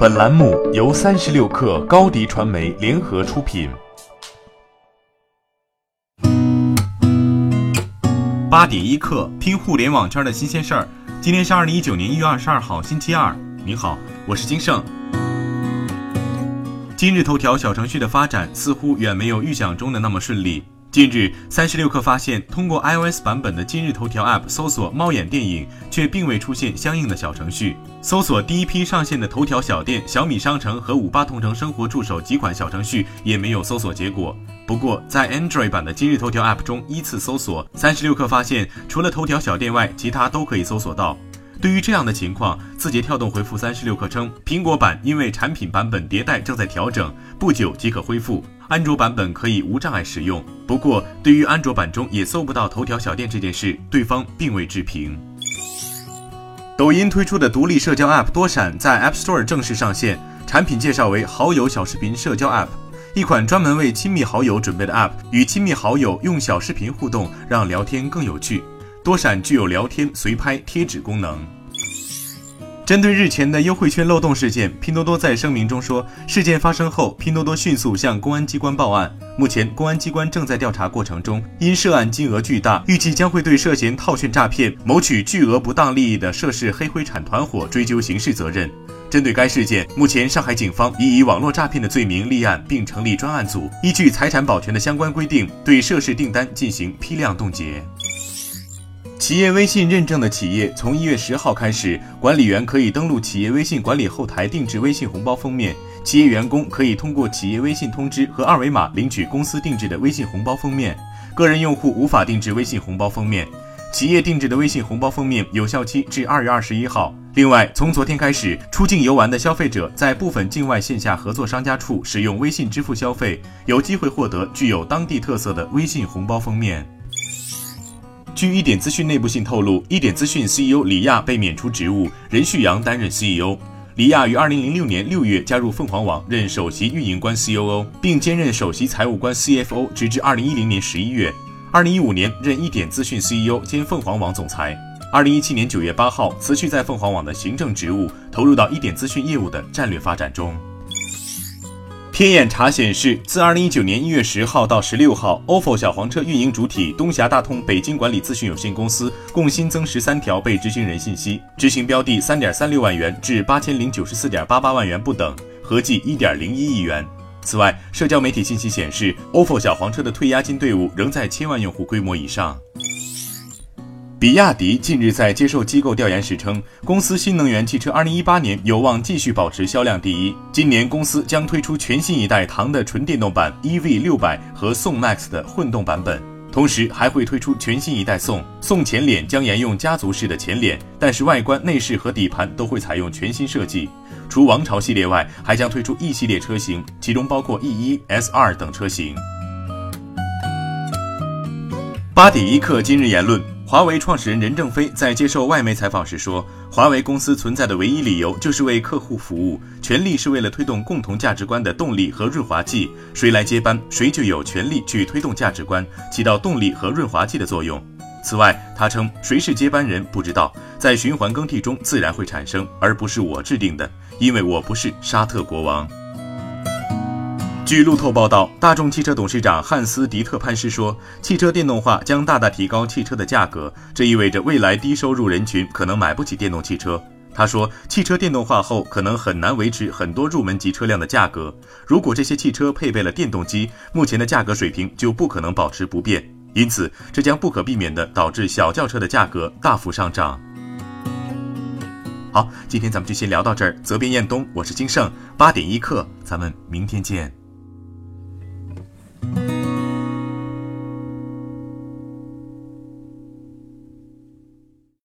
本栏目由三十六氪高低传媒联合出品。八点一刻，听互联网圈的新鲜事儿。今天是二零一九年一月二十二号，星期二。你好，我是金盛。今日头条小程序的发展似乎远没有预想中的那么顺利。近日，三十六氪发现，通过 iOS 版本的今日头条 App 搜索“猫眼电影”，却并未出现相应的小程序。搜索第一批上线的头条小店、小米商城和五八同城生活助手几款小程序也没有搜索结果。不过，在 Android 版的今日头条 App 中依次搜索，三十六氪发现，除了头条小店外，其他都可以搜索到。对于这样的情况，字节跳动回复三十六氪称，苹果版因为产品版本迭代正在调整，不久即可恢复。安卓版本可以无障碍使用。不过，对于安卓版中也搜不到头条小店这件事，对方并未置评。抖音推出的独立社交 App 多闪在 App Store 正式上线，产品介绍为好友小视频社交 App，一款专门为亲密好友准备的 App，与亲密好友用小视频互动，让聊天更有趣。多闪具有聊天、随拍、贴纸功能。针对日前的优惠券漏洞事件，拼多多在声明中说，事件发生后，拼多多迅速向公安机关报案。目前，公安机关正在调查过程中，因涉案金额巨大，预计将会对涉嫌套券诈骗、谋取巨额不当利益的涉事黑灰产团伙追究刑事责任。针对该事件，目前上海警方已以网络诈骗的罪名立案，并成立专案组，依据财产保全的相关规定，对涉事订单进行批量冻结。企业微信认证的企业，从一月十号开始，管理员可以登录企业微信管理后台定制微信红包封面，企业员工可以通过企业微信通知和二维码领取公司定制的微信红包封面，个人用户无法定制微信红包封面。企业定制的微信红包封面有效期至二月二十一号。另外，从昨天开始，出境游玩的消费者在部分境外线下合作商家处使用微信支付消费，有机会获得具有当地特色的微信红包封面。据一点资讯内部信透露，一点资讯 CEO 李亚被免除职务，任旭阳担任 CEO。李亚于二零零六年六月加入凤凰网，任首席运营官 COO，并兼任首席财务官 CFO，直至二零一零年十一月。二零一五年任一点资讯 CEO 兼凤凰网总裁。二零一七年九月八号辞去在凤凰网的行政职务，投入到一点资讯业务的战略发展中。天眼查显示，自二零一九年一月十号到十六号，ofo 小黄车运营主体东峡大通北京管理咨询有限公司共新增十三条被执行人信息，执行标的三点三六万元至八千零九十四点八八万元不等，合计一点零一亿元。此外，社交媒体信息显示，ofo 小黄车的退押金队伍仍在千万用户规模以上。比亚迪近日在接受机构调研时称，公司新能源汽车2018年有望继续保持销量第一。今年公司将推出全新一代唐的纯电动版 EV 六百和宋 MAX 的混动版本，同时还会推出全新一代宋。宋前脸将沿用家族式的前脸，但是外观、内饰和底盘都会采用全新设计。除王朝系列外，还将推出 E 系列车型，其中包括 E 一、S 二等车型。八点一刻，今日言论。华为创始人任正非在接受外媒采访时说：“华为公司存在的唯一理由就是为客户服务，权力是为了推动共同价值观的动力和润滑剂。谁来接班，谁就有权利去推动价值观，起到动力和润滑剂的作用。”此外，他称：“谁是接班人不知道，在循环更替中自然会产生，而不是我制定的，因为我不是沙特国王。”据路透报道，大众汽车董事长汉斯·迪特潘斯说：“汽车电动化将大大提高汽车的价格，这意味着未来低收入人群可能买不起电动汽车。”他说：“汽车电动化后，可能很难维持很多入门级车辆的价格。如果这些汽车配备了电动机，目前的价格水平就不可能保持不变。因此，这将不可避免地导致小轿车的价格大幅上涨。”好，今天咱们就先聊到这儿。责编：彦东，我是金盛，八点一刻，咱们明天见。